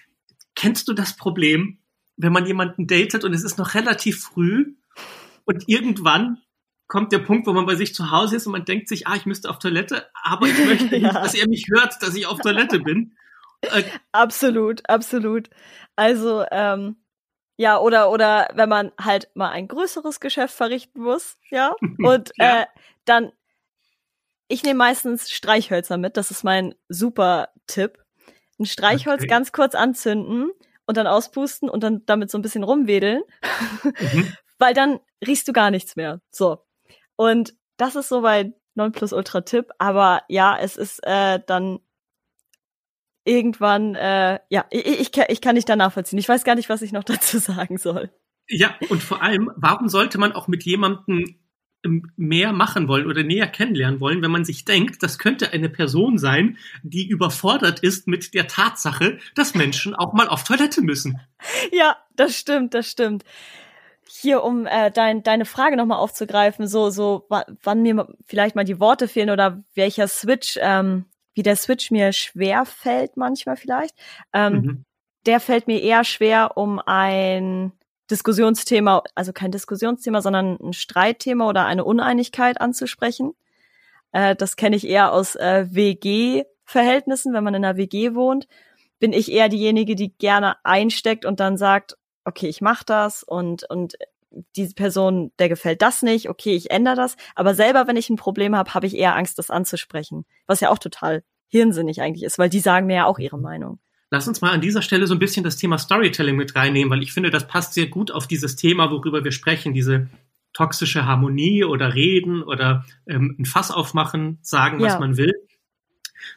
Kennst du das Problem, wenn man jemanden datet und es ist noch relativ früh und irgendwann kommt der Punkt, wo man bei sich zu Hause ist und man denkt sich, ah, ich müsste auf Toilette, aber ich möchte ja. nicht, dass er mich hört, dass ich auf Toilette bin. Äh, absolut, absolut. Also, ähm, ja, oder, oder wenn man halt mal ein größeres Geschäft verrichten muss, ja, und ja. Äh, dann, ich nehme meistens Streichhölzer mit, das ist mein super Tipp ein Streichholz okay. ganz kurz anzünden und dann auspusten und dann damit so ein bisschen rumwedeln, mhm. weil dann riechst du gar nichts mehr. So. Und das ist so mein Nonplusultra-Tipp, aber ja, es ist äh, dann irgendwann, äh, ja, ich, ich, ich kann nicht da nachvollziehen. Ich weiß gar nicht, was ich noch dazu sagen soll. Ja, und vor allem, warum sollte man auch mit jemandem mehr machen wollen oder näher kennenlernen wollen, wenn man sich denkt, das könnte eine Person sein, die überfordert ist mit der Tatsache, dass Menschen auch mal auf Toilette müssen. Ja, das stimmt, das stimmt. Hier, um äh, dein, deine Frage nochmal aufzugreifen, so, so, wann mir vielleicht mal die Worte fehlen oder welcher Switch, ähm, wie der Switch mir schwer fällt manchmal vielleicht. Ähm, mhm. Der fällt mir eher schwer, um ein Diskussionsthema, also kein Diskussionsthema, sondern ein Streitthema oder eine Uneinigkeit anzusprechen. Äh, das kenne ich eher aus äh, WG-Verhältnissen, wenn man in einer WG wohnt. Bin ich eher diejenige, die gerne einsteckt und dann sagt, okay, ich mach das und, und diese Person, der gefällt das nicht, okay, ich ändere das. Aber selber, wenn ich ein Problem habe, habe ich eher Angst, das anzusprechen. Was ja auch total hirnsinnig eigentlich ist, weil die sagen mir ja auch ihre Meinung. Lass uns mal an dieser Stelle so ein bisschen das Thema Storytelling mit reinnehmen, weil ich finde, das passt sehr gut auf dieses Thema, worüber wir sprechen, diese toxische Harmonie oder reden oder ähm, ein Fass aufmachen, sagen, was ja. man will.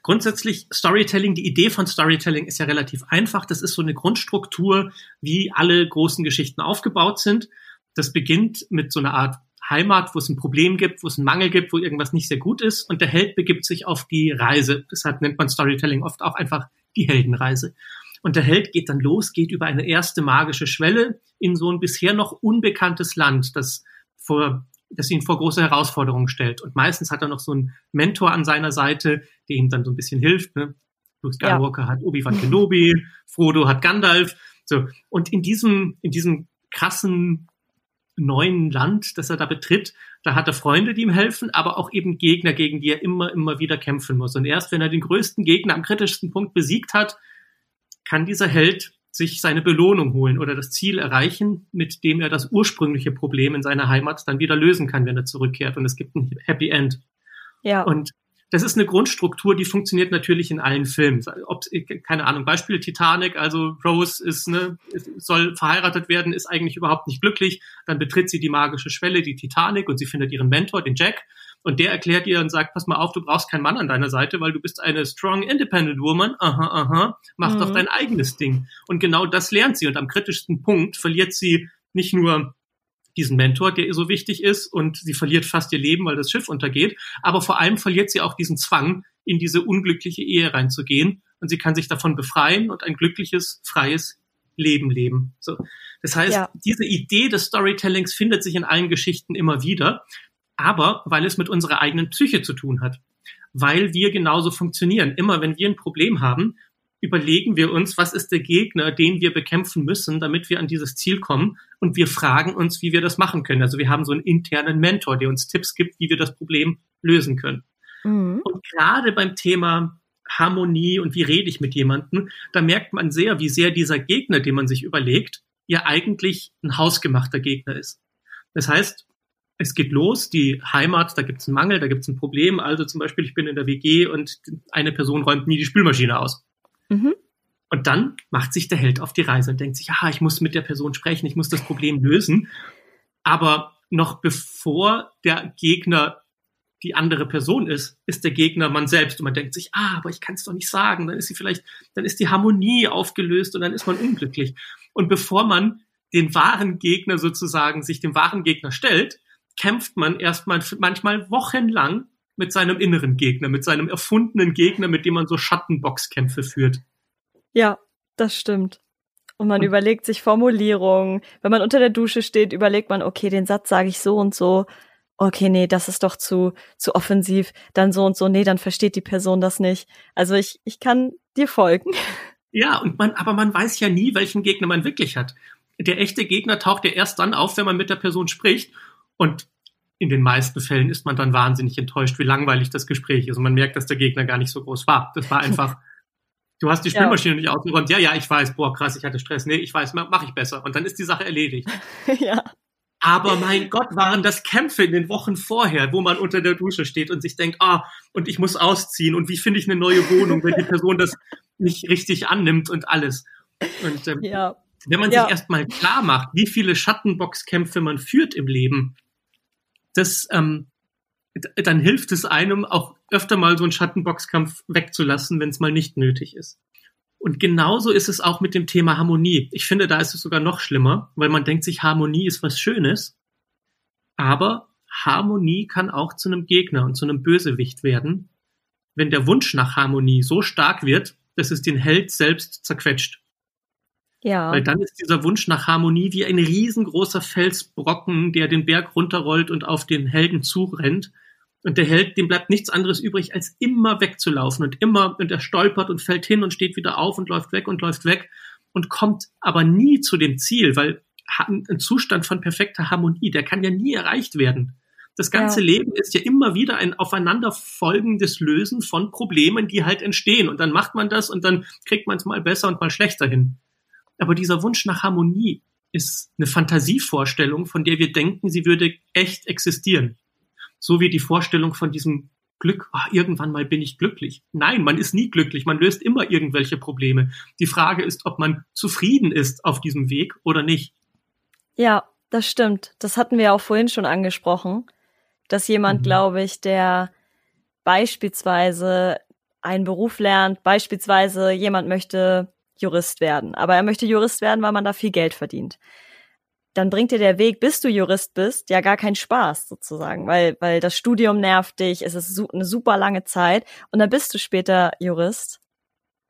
Grundsätzlich Storytelling, die Idee von Storytelling ist ja relativ einfach. Das ist so eine Grundstruktur, wie alle großen Geschichten aufgebaut sind. Das beginnt mit so einer Art Heimat, wo es ein Problem gibt, wo es einen Mangel gibt, wo irgendwas nicht sehr gut ist und der Held begibt sich auf die Reise. Deshalb nennt man Storytelling oft auch einfach die Heldenreise. Und der Held geht dann los, geht über eine erste magische Schwelle in so ein bisher noch unbekanntes Land, das vor das ihn vor große Herausforderungen stellt. Und meistens hat er noch so einen Mentor an seiner Seite, der ihm dann so ein bisschen hilft. Ne? Luke Skywalker ja. hat Obi-Wan Kenobi, Frodo hat Gandalf. So. Und in diesem, in diesem krassen neuen Land, das er da betritt, da hat er Freunde, die ihm helfen, aber auch eben Gegner, gegen die er immer, immer wieder kämpfen muss. Und erst wenn er den größten Gegner am kritischsten Punkt besiegt hat, kann dieser Held sich seine Belohnung holen oder das Ziel erreichen, mit dem er das ursprüngliche Problem in seiner Heimat dann wieder lösen kann, wenn er zurückkehrt. Und es gibt ein Happy End. Ja. Und das ist eine Grundstruktur, die funktioniert natürlich in allen Filmen. Ob, keine Ahnung, Beispiel Titanic, also Rose ist, ne, soll verheiratet werden, ist eigentlich überhaupt nicht glücklich. Dann betritt sie die magische Schwelle, die Titanic, und sie findet ihren Mentor, den Jack. Und der erklärt ihr und sagt, pass mal auf, du brauchst keinen Mann an deiner Seite, weil du bist eine strong, independent woman. Aha, aha, mach mhm. doch dein eigenes Ding. Und genau das lernt sie. Und am kritischsten Punkt verliert sie nicht nur diesen Mentor, der ihr so wichtig ist und sie verliert fast ihr Leben, weil das Schiff untergeht. Aber vor allem verliert sie auch diesen Zwang, in diese unglückliche Ehe reinzugehen und sie kann sich davon befreien und ein glückliches, freies Leben leben. So. Das heißt, ja. diese Idee des Storytellings findet sich in allen Geschichten immer wieder, aber weil es mit unserer eigenen Psyche zu tun hat. Weil wir genauso funktionieren. Immer wenn wir ein Problem haben, überlegen wir uns, was ist der Gegner, den wir bekämpfen müssen, damit wir an dieses Ziel kommen. Und wir fragen uns, wie wir das machen können. Also wir haben so einen internen Mentor, der uns Tipps gibt, wie wir das Problem lösen können. Mhm. Und gerade beim Thema Harmonie und wie rede ich mit jemandem, da merkt man sehr, wie sehr dieser Gegner, den man sich überlegt, ja eigentlich ein hausgemachter Gegner ist. Das heißt, es geht los, die Heimat, da gibt es einen Mangel, da gibt es ein Problem. Also zum Beispiel, ich bin in der WG und eine Person räumt nie die Spülmaschine aus. Mhm. Und dann macht sich der Held auf die Reise und denkt sich, ah, ich muss mit der Person sprechen, ich muss das Problem lösen. Aber noch bevor der Gegner die andere Person ist, ist der Gegner man selbst und man denkt sich, ah, aber ich kann es doch nicht sagen, dann ist sie vielleicht, dann ist die Harmonie aufgelöst und dann ist man unglücklich. Und bevor man den wahren Gegner sozusagen sich dem wahren Gegner stellt, kämpft man erstmal manchmal wochenlang mit seinem inneren Gegner, mit seinem erfundenen Gegner, mit dem man so Schattenboxkämpfe führt. Ja, das stimmt. Und man und überlegt sich Formulierungen. Wenn man unter der Dusche steht, überlegt man, okay, den Satz sage ich so und so. Okay, nee, das ist doch zu, zu offensiv. Dann so und so, nee, dann versteht die Person das nicht. Also ich, ich kann dir folgen. Ja, und man, aber man weiß ja nie, welchen Gegner man wirklich hat. Der echte Gegner taucht ja erst dann auf, wenn man mit der Person spricht. Und in den meisten Fällen ist man dann wahnsinnig enttäuscht, wie langweilig das Gespräch ist. Und man merkt, dass der Gegner gar nicht so groß war. Das war einfach, du hast die Spülmaschine ja. nicht ausgeräumt. Ja, ja, ich weiß, boah, krass, ich hatte Stress. Nee, ich weiß, mach ich besser. Und dann ist die Sache erledigt. ja. Aber mein Gott, waren das Kämpfe in den Wochen vorher, wo man unter der Dusche steht und sich denkt, ah, und ich muss ausziehen und wie finde ich eine neue Wohnung, wenn die Person das nicht richtig annimmt und alles. Und ähm, ja. wenn man ja. sich erstmal klar macht, wie viele Schattenboxkämpfe man führt im Leben, das, ähm, dann hilft es einem auch öfter mal so einen Schattenboxkampf wegzulassen, wenn es mal nicht nötig ist. Und genauso ist es auch mit dem Thema Harmonie. Ich finde, da ist es sogar noch schlimmer, weil man denkt sich, Harmonie ist was Schönes, aber Harmonie kann auch zu einem Gegner und zu einem Bösewicht werden, wenn der Wunsch nach Harmonie so stark wird, dass es den Held selbst zerquetscht. Ja. Weil dann ist dieser Wunsch nach Harmonie wie ein riesengroßer Felsbrocken, der den Berg runterrollt und auf den Helden zurennt. Und der Held, dem bleibt nichts anderes übrig, als immer wegzulaufen und immer, und er stolpert und fällt hin und steht wieder auf und läuft weg und läuft weg und kommt aber nie zu dem Ziel, weil ein Zustand von perfekter Harmonie, der kann ja nie erreicht werden. Das ganze ja. Leben ist ja immer wieder ein aufeinanderfolgendes Lösen von Problemen, die halt entstehen. Und dann macht man das und dann kriegt man es mal besser und mal schlechter hin. Aber dieser Wunsch nach Harmonie ist eine Fantasievorstellung, von der wir denken, sie würde echt existieren. So wie die Vorstellung von diesem Glück, oh, irgendwann mal bin ich glücklich. Nein, man ist nie glücklich, man löst immer irgendwelche Probleme. Die Frage ist, ob man zufrieden ist auf diesem Weg oder nicht. Ja, das stimmt. Das hatten wir auch vorhin schon angesprochen dass jemand, mhm. glaube ich, der beispielsweise einen Beruf lernt, beispielsweise jemand möchte Jurist werden, aber er möchte Jurist werden, weil man da viel Geld verdient. Dann bringt dir der Weg, bis du Jurist bist, ja gar keinen Spaß sozusagen, weil, weil das Studium nervt dich, es ist eine super lange Zeit und dann bist du später Jurist.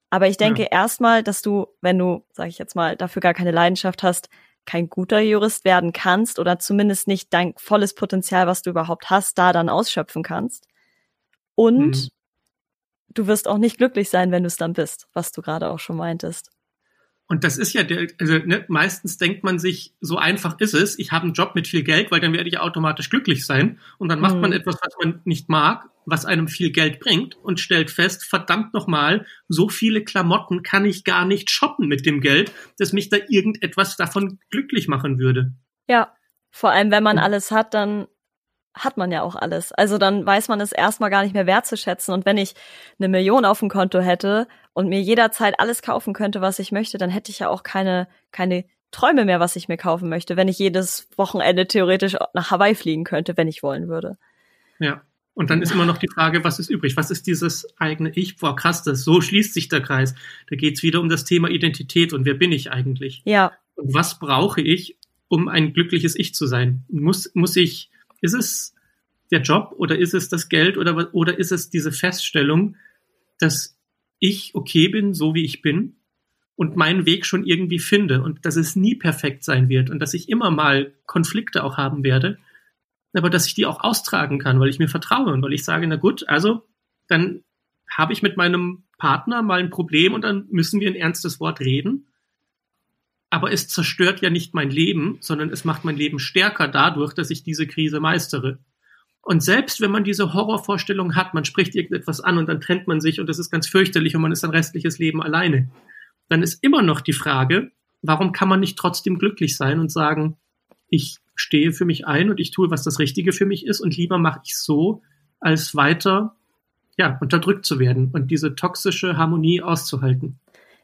Aber ich denke ja. erstmal, dass du, wenn du, sag ich jetzt mal, dafür gar keine Leidenschaft hast, kein guter Jurist werden kannst oder zumindest nicht dein volles Potenzial, was du überhaupt hast, da dann ausschöpfen kannst. Und mhm. Du wirst auch nicht glücklich sein, wenn du es dann bist, was du gerade auch schon meintest. Und das ist ja der, also ne, meistens denkt man sich, so einfach ist es, ich habe einen Job mit viel Geld, weil dann werde ich automatisch glücklich sein. Und dann macht mhm. man etwas, was man nicht mag, was einem viel Geld bringt und stellt fest, verdammt nochmal, so viele Klamotten kann ich gar nicht shoppen mit dem Geld, dass mich da irgendetwas davon glücklich machen würde. Ja, vor allem wenn man alles hat, dann hat man ja auch alles. Also dann weiß man es erstmal gar nicht mehr wertzuschätzen. Und wenn ich eine Million auf dem Konto hätte und mir jederzeit alles kaufen könnte, was ich möchte, dann hätte ich ja auch keine, keine Träume mehr, was ich mir kaufen möchte, wenn ich jedes Wochenende theoretisch nach Hawaii fliegen könnte, wenn ich wollen würde. Ja. Und dann ist immer noch die Frage, was ist übrig? Was ist dieses eigene Ich? Boah, krass, das, so schließt sich der Kreis. Da geht's wieder um das Thema Identität und wer bin ich eigentlich? Ja. Und was brauche ich, um ein glückliches Ich zu sein? Muss, muss ich ist es der Job oder ist es das Geld oder, oder ist es diese Feststellung, dass ich okay bin, so wie ich bin und meinen Weg schon irgendwie finde und dass es nie perfekt sein wird und dass ich immer mal Konflikte auch haben werde, aber dass ich die auch austragen kann, weil ich mir vertraue und weil ich sage, na gut, also dann habe ich mit meinem Partner mal ein Problem und dann müssen wir ein ernstes Wort reden aber es zerstört ja nicht mein Leben, sondern es macht mein Leben stärker dadurch, dass ich diese Krise meistere. Und selbst wenn man diese Horrorvorstellung hat, man spricht irgendetwas an und dann trennt man sich und das ist ganz fürchterlich und man ist ein restliches Leben alleine, dann ist immer noch die Frage, warum kann man nicht trotzdem glücklich sein und sagen, ich stehe für mich ein und ich tue, was das Richtige für mich ist und lieber mache ich so, als weiter ja, unterdrückt zu werden und diese toxische Harmonie auszuhalten.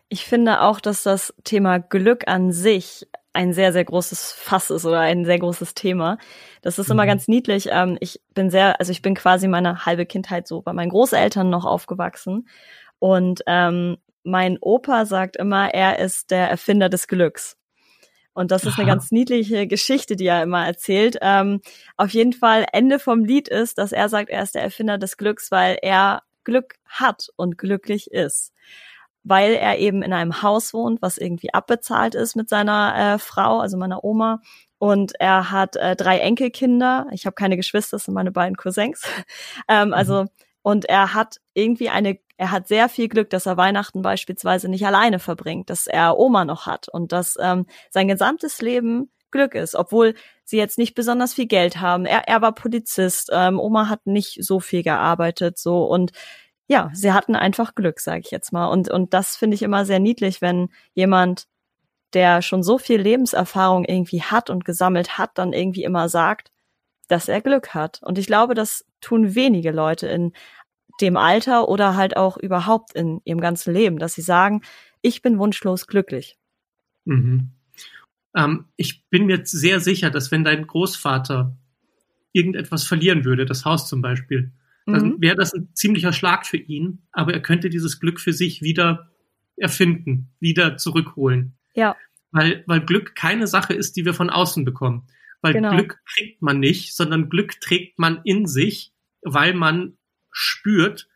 Ich finde auch, dass das Thema Glück an sich ein sehr, sehr großes Fass ist oder ein sehr großes Thema. Das ist immer mhm. ganz niedlich. Ähm, ich bin sehr, also ich bin quasi meine halbe Kindheit so bei meinen Großeltern noch aufgewachsen. Und ähm, mein Opa sagt immer, er ist der Erfinder des Glücks. Und das ist Aha. eine ganz niedliche Geschichte, die er immer erzählt. Ähm, auf jeden Fall, Ende vom Lied ist, dass er sagt, er ist der Erfinder des Glücks, weil er Glück hat und glücklich ist weil er eben in einem Haus wohnt, was irgendwie abbezahlt ist mit seiner äh, Frau, also meiner Oma. Und er hat äh, drei Enkelkinder. Ich habe keine Geschwister, das sind meine beiden Cousins. ähm, also mhm. und er hat irgendwie eine, er hat sehr viel Glück, dass er Weihnachten beispielsweise nicht alleine verbringt, dass er Oma noch hat und dass ähm, sein gesamtes Leben Glück ist, obwohl sie jetzt nicht besonders viel Geld haben. Er, er war Polizist, ähm, Oma hat nicht so viel gearbeitet, so und ja, sie hatten einfach Glück, sage ich jetzt mal. Und, und das finde ich immer sehr niedlich, wenn jemand, der schon so viel Lebenserfahrung irgendwie hat und gesammelt hat, dann irgendwie immer sagt, dass er Glück hat. Und ich glaube, das tun wenige Leute in dem Alter oder halt auch überhaupt in ihrem ganzen Leben, dass sie sagen, ich bin wunschlos glücklich. Mhm. Ähm, ich bin mir sehr sicher, dass wenn dein Großvater irgendetwas verlieren würde, das Haus zum Beispiel, mhm. wäre das ein ziemlicher Schlag für ihn, aber er könnte dieses Glück für sich wieder erfinden, wieder zurückholen. Ja. Weil, weil Glück keine Sache ist, die wir von außen bekommen. Weil genau. Glück kriegt man nicht, sondern Glück trägt man in sich, weil man spürt,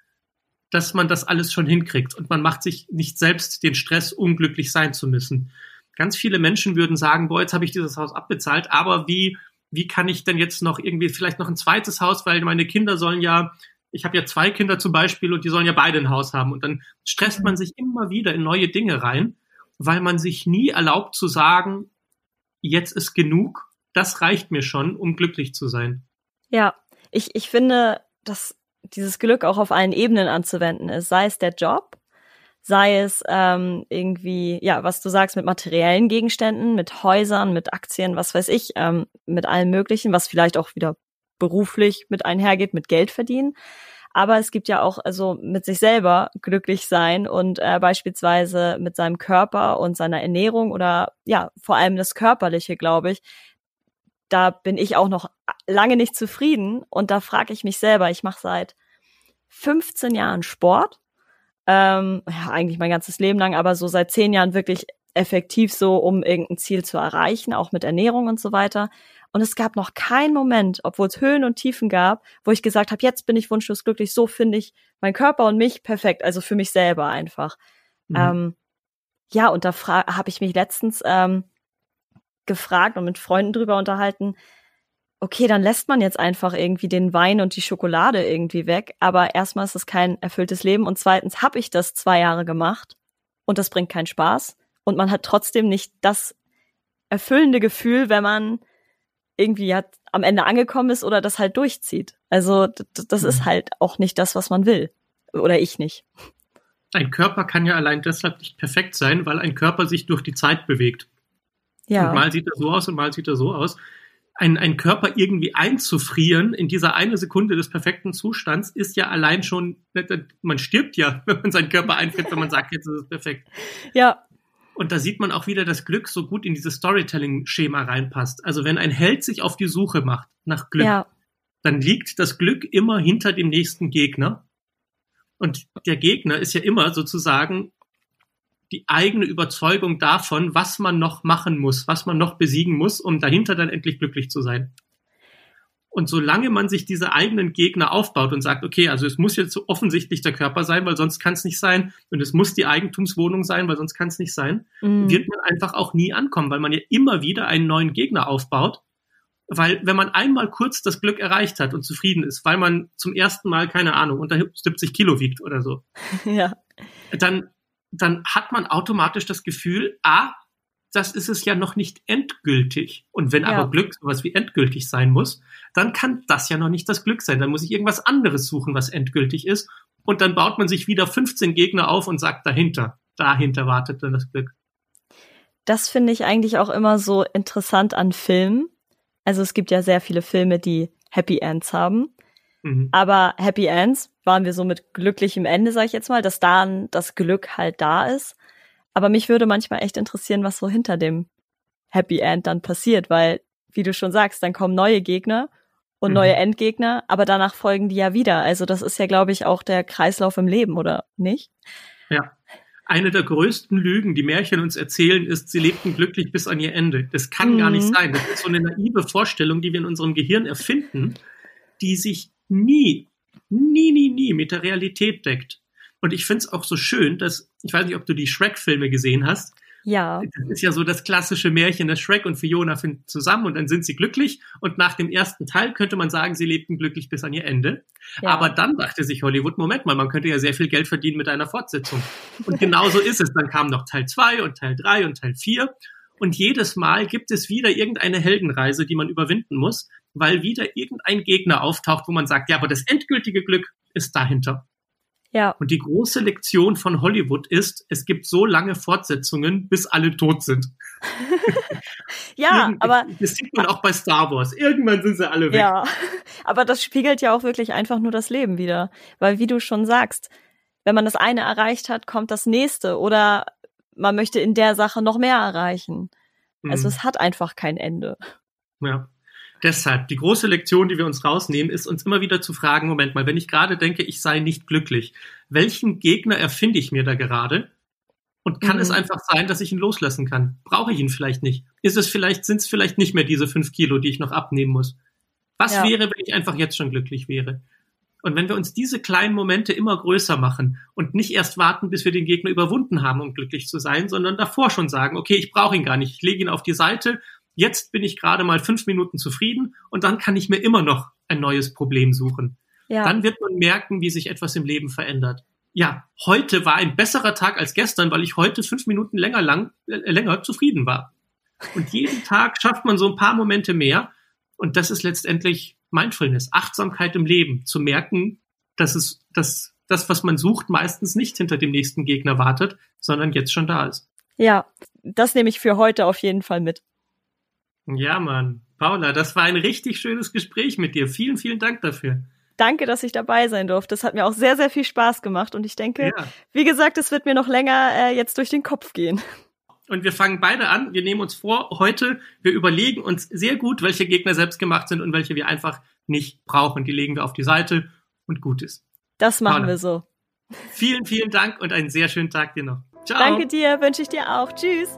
dass man das alles schon hinkriegt und man macht sich nicht selbst den Stress, unglücklich sein zu müssen. Ganz viele Menschen würden sagen, boah, jetzt habe ich dieses Haus abbezahlt, aber wie, wie kann ich denn jetzt noch irgendwie vielleicht noch ein zweites Haus, weil meine Kinder sollen ja, ich habe ja zwei Kinder zum Beispiel und die sollen ja beide ein Haus haben und dann stresst man sich immer wieder in neue Dinge rein, weil man sich nie erlaubt zu sagen, jetzt ist genug, das reicht mir schon, um glücklich zu sein. Ja, ich, ich finde, dass dieses Glück auch auf allen Ebenen anzuwenden ist, sei es der Job, sei es ähm, irgendwie, ja, was du sagst, mit materiellen Gegenständen, mit Häusern, mit Aktien, was weiß ich, ähm, mit allem Möglichen, was vielleicht auch wieder beruflich mit einhergeht, mit Geld verdienen. Aber es gibt ja auch also mit sich selber glücklich sein und äh, beispielsweise mit seinem Körper und seiner Ernährung oder ja, vor allem das Körperliche, glaube ich, da bin ich auch noch lange nicht zufrieden und da frage ich mich selber, ich mache seit 15 Jahren Sport, ähm, ja, eigentlich mein ganzes Leben lang, aber so seit zehn Jahren wirklich effektiv so, um irgendein Ziel zu erreichen, auch mit Ernährung und so weiter. Und es gab noch keinen Moment, obwohl es Höhen und Tiefen gab, wo ich gesagt habe, jetzt bin ich wunschlos glücklich, so finde ich mein Körper und mich perfekt, also für mich selber einfach. Mhm. Ähm, ja, und da habe ich mich letztens ähm, gefragt und mit Freunden drüber unterhalten, okay, dann lässt man jetzt einfach irgendwie den Wein und die Schokolade irgendwie weg, aber erstmal ist es kein erfülltes Leben und zweitens habe ich das zwei Jahre gemacht und das bringt keinen Spaß und man hat trotzdem nicht das erfüllende Gefühl, wenn man irgendwie hat, am Ende angekommen ist oder das halt durchzieht. Also das ist mhm. halt auch nicht das, was man will. Oder ich nicht. Ein Körper kann ja allein deshalb nicht perfekt sein, weil ein Körper sich durch die Zeit bewegt. Ja. Und mal sieht er so aus und mal sieht er so aus. Ein, ein Körper irgendwie einzufrieren in dieser eine Sekunde des perfekten Zustands ist ja allein schon, man stirbt ja, wenn man seinen Körper einfriert, wenn man sagt, jetzt ist es perfekt. Ja. Und da sieht man auch wieder, dass Glück so gut in dieses Storytelling-Schema reinpasst. Also wenn ein Held sich auf die Suche macht nach Glück, ja. dann liegt das Glück immer hinter dem nächsten Gegner. Und der Gegner ist ja immer sozusagen die eigene Überzeugung davon, was man noch machen muss, was man noch besiegen muss, um dahinter dann endlich glücklich zu sein. Und solange man sich diese eigenen Gegner aufbaut und sagt, okay, also es muss jetzt so offensichtlich der Körper sein, weil sonst kann es nicht sein, und es muss die Eigentumswohnung sein, weil sonst kann es nicht sein, mhm. wird man einfach auch nie ankommen, weil man ja immer wieder einen neuen Gegner aufbaut. Weil wenn man einmal kurz das Glück erreicht hat und zufrieden ist, weil man zum ersten Mal, keine Ahnung, unter 70 Kilo wiegt oder so, ja. dann dann hat man automatisch das Gefühl, ah, das ist es ja noch nicht endgültig. Und wenn ja. aber Glück sowas wie endgültig sein muss, dann kann das ja noch nicht das Glück sein. Dann muss ich irgendwas anderes suchen, was endgültig ist. Und dann baut man sich wieder 15 Gegner auf und sagt dahinter, dahinter wartet dann das Glück. Das finde ich eigentlich auch immer so interessant an Filmen. Also es gibt ja sehr viele Filme, die Happy Ends haben. Mhm. Aber Happy Ends waren wir so mit glücklichem Ende, sag ich jetzt mal, dass dann das Glück halt da ist. Aber mich würde manchmal echt interessieren, was so hinter dem Happy End dann passiert, weil, wie du schon sagst, dann kommen neue Gegner und mhm. neue Endgegner, aber danach folgen die ja wieder. Also das ist ja, glaube ich, auch der Kreislauf im Leben, oder nicht? Ja. Eine der größten Lügen, die Märchen uns erzählen, ist, sie lebten glücklich bis an ihr Ende. Das kann mhm. gar nicht mhm. sein. Das ist so eine naive Vorstellung, die wir in unserem Gehirn erfinden, die sich nie, nie, nie, nie mit der Realität deckt. Und ich finde es auch so schön, dass, ich weiß nicht, ob du die Shrek-Filme gesehen hast. Ja. Das ist ja so das klassische Märchen, dass Shrek und Fiona finden zusammen und dann sind sie glücklich. Und nach dem ersten Teil könnte man sagen, sie lebten glücklich bis an ihr Ende. Ja. Aber dann dachte sich Hollywood, Moment mal, man könnte ja sehr viel Geld verdienen mit einer Fortsetzung. Und genau so ist es. Dann kam noch Teil zwei und Teil drei und Teil vier Und jedes Mal gibt es wieder irgendeine Heldenreise, die man überwinden muss weil wieder irgendein Gegner auftaucht, wo man sagt, ja, aber das endgültige Glück ist dahinter. Ja. Und die große Lektion von Hollywood ist, es gibt so lange Fortsetzungen, bis alle tot sind. ja, aber. Das sieht man auch bei Star Wars. Irgendwann sind sie alle weg. Ja, aber das spiegelt ja auch wirklich einfach nur das Leben wieder. Weil, wie du schon sagst, wenn man das eine erreicht hat, kommt das nächste. Oder man möchte in der Sache noch mehr erreichen. Also mhm. es hat einfach kein Ende. Ja. Deshalb, die große Lektion, die wir uns rausnehmen, ist uns immer wieder zu fragen, Moment mal, wenn ich gerade denke, ich sei nicht glücklich, welchen Gegner erfinde ich mir da gerade? Und kann mhm. es einfach sein, dass ich ihn loslassen kann? Brauche ich ihn vielleicht nicht? Ist es vielleicht, sind es vielleicht nicht mehr diese fünf Kilo, die ich noch abnehmen muss? Was ja. wäre, wenn ich einfach jetzt schon glücklich wäre? Und wenn wir uns diese kleinen Momente immer größer machen und nicht erst warten, bis wir den Gegner überwunden haben, um glücklich zu sein, sondern davor schon sagen, okay, ich brauche ihn gar nicht, ich lege ihn auf die Seite, jetzt bin ich gerade mal fünf Minuten zufrieden und dann kann ich mir immer noch ein neues Problem suchen. Ja. Dann wird man merken, wie sich etwas im Leben verändert. Ja, heute war ein besserer Tag als gestern, weil ich heute fünf Minuten länger lang, äh, länger zufrieden war. Und jeden Tag schafft man so ein paar Momente mehr. Und das ist letztendlich Mindfulness, Achtsamkeit im Leben, zu merken, dass es, dass das, was man sucht, meistens nicht hinter dem nächsten Gegner wartet, sondern jetzt schon da ist. Ja, das nehme ich für heute auf jeden Fall mit. Ja, Mann. Paula, das war ein richtig schönes Gespräch mit dir. Vielen, vielen Dank dafür. Danke, dass ich dabei sein durfte. Das hat mir auch sehr, sehr viel Spaß gemacht. Und ich denke, ja. wie gesagt, es wird mir noch länger äh, jetzt durch den Kopf gehen. Und wir fangen beide an. Wir nehmen uns vor, heute, wir überlegen uns sehr gut, welche Gegner selbst gemacht sind und welche wir einfach nicht brauchen. Die legen wir auf die Seite und gut ist. Das machen Paula. wir so. Vielen, vielen Dank und einen sehr schönen Tag dir noch. Ciao. Danke dir, wünsche ich dir auch. Tschüss.